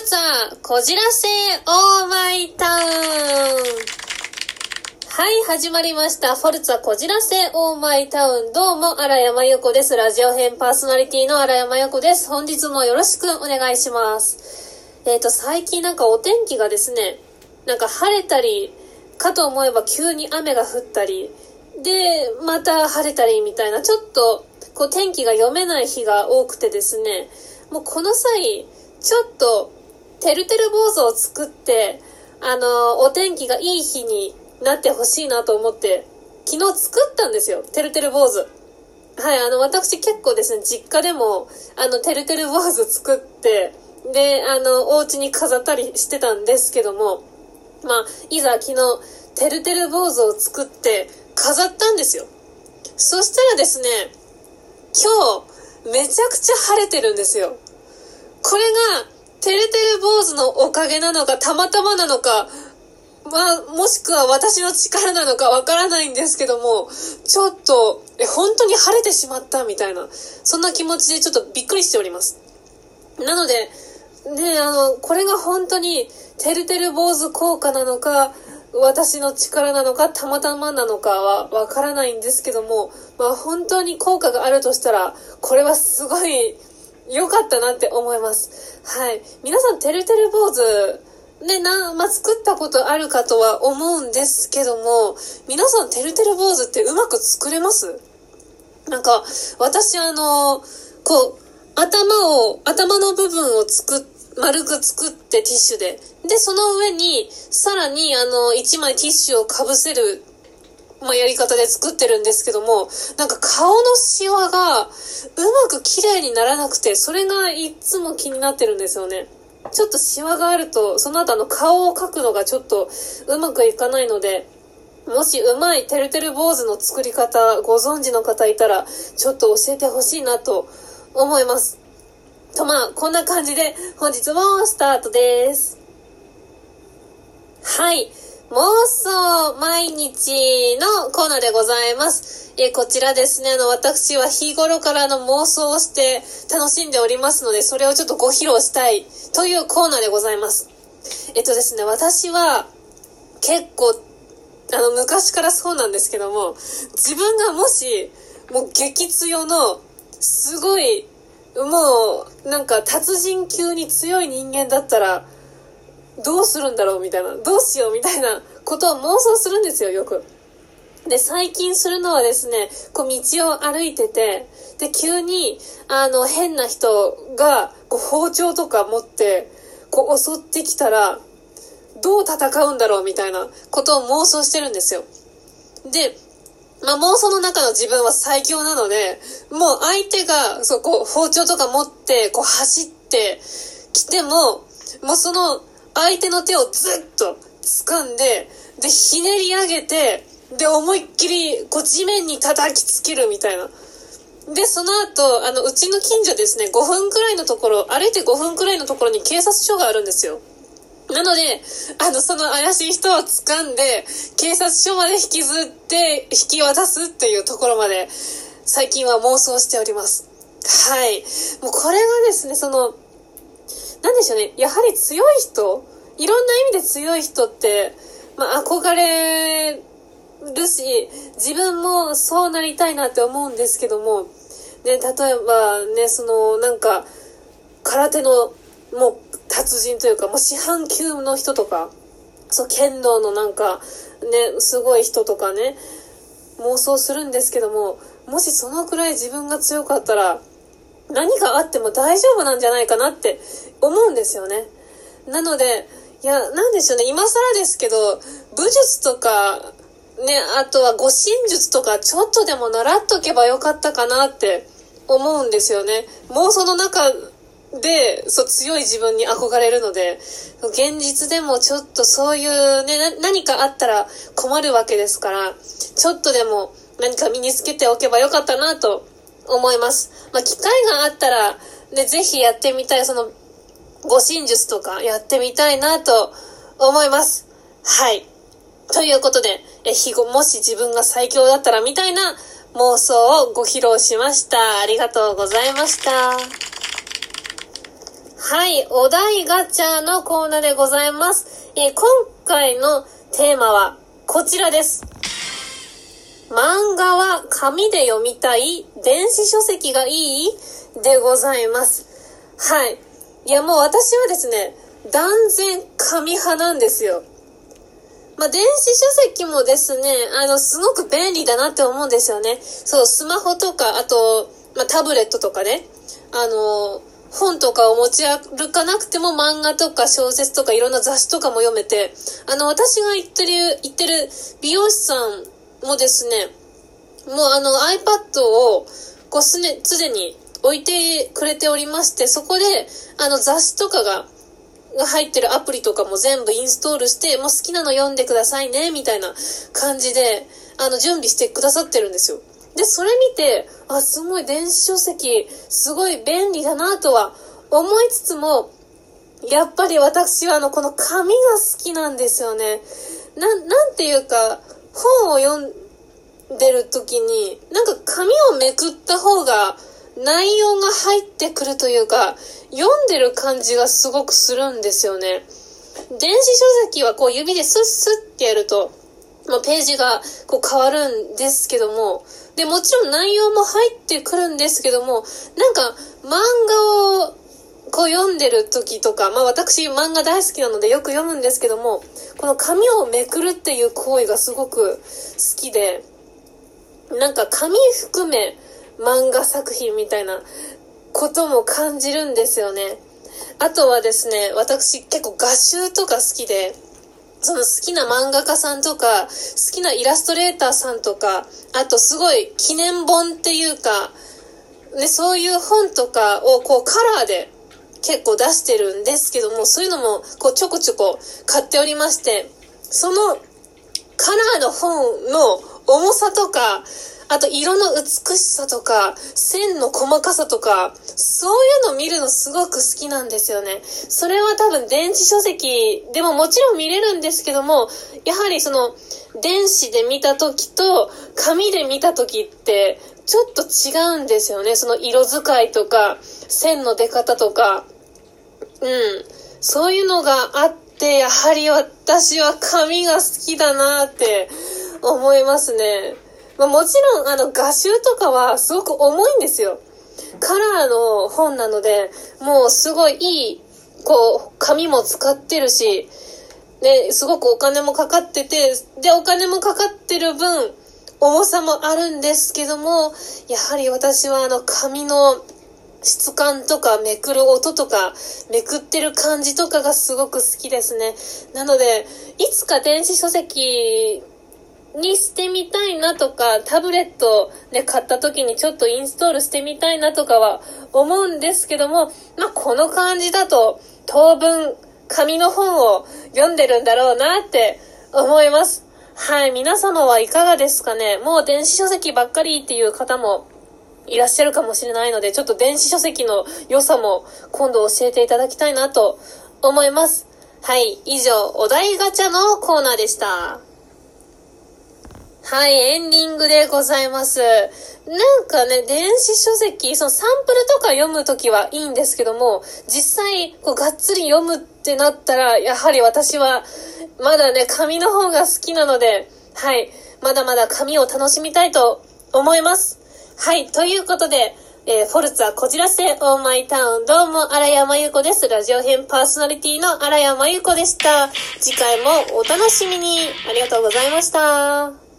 ルツァ、こじらせ、オーマイタウン。はい、始まりました。フォルツァこじらせオーマイタウン。どうも、荒山由子です。ラジオ編パーソナリティの荒山由子です。本日もよろしくお願いします。えっ、ー、と、最近なんかお天気がですね、なんか晴れたり、かと思えば急に雨が降ったり、で、また晴れたりみたいな、ちょっと、こう天気が読めない日が多くてですね、もうこの際、ちょっと、てるてる坊主を作って、あの、お天気がいい日になってほしいなと思って、昨日作ったんですよ。てるてる坊主。はい、あの、私結構ですね、実家でも、あの、てるてる坊主作って、で、あの、お家に飾ったりしてたんですけども、まあ、いざ昨日、てるてる坊主を作って飾ったんですよ。そしたらですね、今日、めちゃくちゃ晴れてるんですよ。これが、てるてる坊主のおかげなのか、たまたまなのか、まあ、もしくは私の力なのかわからないんですけども、ちょっと、え、本当に晴れてしまったみたいな、そんな気持ちでちょっとびっくりしております。なので、ねあの、これが本当に、てるてる坊主効果なのか、私の力なのか、たまたまなのかはわからないんですけども、まあ本当に効果があるとしたら、これはすごい良かったなって思います。はい。皆さん、てるてる坊主、ね、な、まあ、作ったことあるかとは思うんですけども、皆さん、てるてる坊主ってうまく作れます？なんか、私あの、こう、頭を、頭の部分を作っ丸く作ってティッシュで。で、その上に、さらに、あの、一枚ティッシュをかぶせるまあ、やり方で作ってるんですけども、なんか顔のシワがうまく綺麗にならなくて、それがいつも気になってるんですよね。ちょっとシワがあると、その後あの顔を描くのがちょっとうまくいかないので、もしうまいてるてる坊主の作り方ご存知の方いたら、ちょっと教えてほしいなと思います。とまあ、こんな感じで本日もスタートです。はい。妄想毎日のコーナーでございます。えこちらですね、あの、私は日頃からの妄想をして楽しんでおりますので、それをちょっとご披露したいというコーナーでございます。えっとですね、私は結構、あの、昔からそうなんですけども、自分がもし、もう激強の、すごい、もう、なんか達人級に強い人間だったら、どうするんだろうみたいな、どうしようみたいなことを妄想するんですよ、よく。で、最近するのはですね、こう道を歩いてて、で、急に、あの、変な人が、こう包丁とか持って、こう襲ってきたら、どう戦うんだろうみたいなことを妄想してるんですよ。で、まあ、妄想の中の自分は最強なので、もう相手が、そう、こう、包丁とか持って、こう走ってきても、もうその相手の手をずっと掴んで、で、ひねり上げて、で、思いっきり、こう、地面に叩きつけるみたいな。で、その後、あの、うちの近所ですね、5分くらいのところ、歩いて5分くらいのところに警察署があるんですよ。なので、あの、その怪しい人を掴んで、警察署まで引きずって、引き渡すっていうところまで、最近は妄想しております。はい。もうこれがですね、その、なんでしょうね、やはり強い人、いろんな意味で強い人って、まあ、憧れるし、自分もそうなりたいなって思うんですけども、ね、例えばね、その、なんか、空手の、もう、達人というか、もう四半級の人とか、そう、剣道のなんか、ね、すごい人とかね、妄想するんですけども、もしそのくらい自分が強かったら、何があっても大丈夫なんじゃないかなって思うんですよね。なので、いや、なんでしょうね、今更ですけど、武術とか、ね、あとは護身術とか、ちょっとでも習っとけばよかったかなって思うんですよね。妄想の中で、そう、強い自分に憧れるので、現実でもちょっとそういうね、何かあったら困るわけですから、ちょっとでも何か身につけておけばよかったなと思います。まあ、機会があったら、ね、ぜひやってみたい、その、護身術とかやってみたいなと思います。はい。ということで、え、日後、もし自分が最強だったらみたいな妄想をご披露しました。ありがとうございました。はい、お題ガチャのコーナーでございます。え、今回のテーマはこちらです。漫画は紙で読みたい電子書籍がいいでございます。はい。いやもう私はですね、断然紙派なんですよ。まあ、電子書籍もですね、あの、すごく便利だなって思うんですよね。そう、スマホとか、あと、まあ、タブレットとかね、あの、本とかを持ち歩かなくても漫画とか小説とかいろんな雑誌とかも読めて、あの、私が行ってる、行ってる美容師さんもですね、もうあの iPad をこうすね、常に置いてくれておりまして、そこであの雑誌とかが、が入ってるアプリとかも全部インストールして、もう好きなの読んでくださいね、みたいな感じで、あの、準備してくださってるんですよ。で、それ見て、あ、すごい電子書籍、すごい便利だなとは思いつつも、やっぱり私はあの、この紙が好きなんですよね。な、なんていうか、本を読んでる時に、なんか紙をめくった方が内容が入ってくるというか、読んでる感じがすごくするんですよね。電子書籍はこう指でスッスッってやると、まあ、ページがこう変わるんですけども、で、もちろん内容も入ってくるんですけども、なんか漫画をこう読んでる時とか、まあ私漫画大好きなのでよく読むんですけども、この紙をめくるっていう行為がすごく好きで、なんか紙含め漫画作品みたいなことも感じるんですよね。あとはですね、私結構画集とか好きで、その好きな漫画家さんとか、好きなイラストレーターさんとか、あとすごい記念本っていうか、ね、そういう本とかをこうカラーで結構出してるんですけども、そういうのもこうちょこちょこ買っておりまして、そのカラーの本の重さとか、あと色の美しさとか、線の細かさとか、そういうの見るのすごく好きなんですよね。それは多分電子書籍でももちろん見れるんですけども、やはりその電子で見た時と紙で見た時ってちょっと違うんですよね。その色使いとか、線の出方とか、うん。そういうのがあって、やはり私は紙が好きだなって思いますね。まあ、もちろん、あの、画集とかはすごく重いんですよ。カラーの本なので、もうすごいいい、こう、紙も使ってるし、ね、すごくお金もかかってて、で、お金もかかってる分、重さもあるんですけども、やはり私はあの、紙の質感とか、めくる音とか、めくってる感じとかがすごく好きですね。なので、いつか電子書籍にしてみたいなとか、タブレットで買った時にちょっとインストールしてみたいなとかは思うんですけども、まあ、この感じだと当分紙の本を読んでるんだろうなって思います。はい、皆様はいかがですかねもう電子書籍ばっかりっていう方もいらっしゃるかもしれないので、ちょっと電子書籍の良さも今度教えていただきたいなと思います。はい、以上、お題ガチャのコーナーでした。はい、エンディングでございます。なんかね、電子書籍、そのサンプルとか読むときはいいんですけども、実際、こう、がっつり読むってなったら、やはり私は、まだね、紙の方が好きなので、はい、まだまだ紙を楽しみたいと思います。はい、ということで、えー、フォルツァこじらせオーマイタウン。どうも、荒山優子です。ラジオ編パーソナリティの荒山優子でした。次回もお楽しみに。ありがとうございました。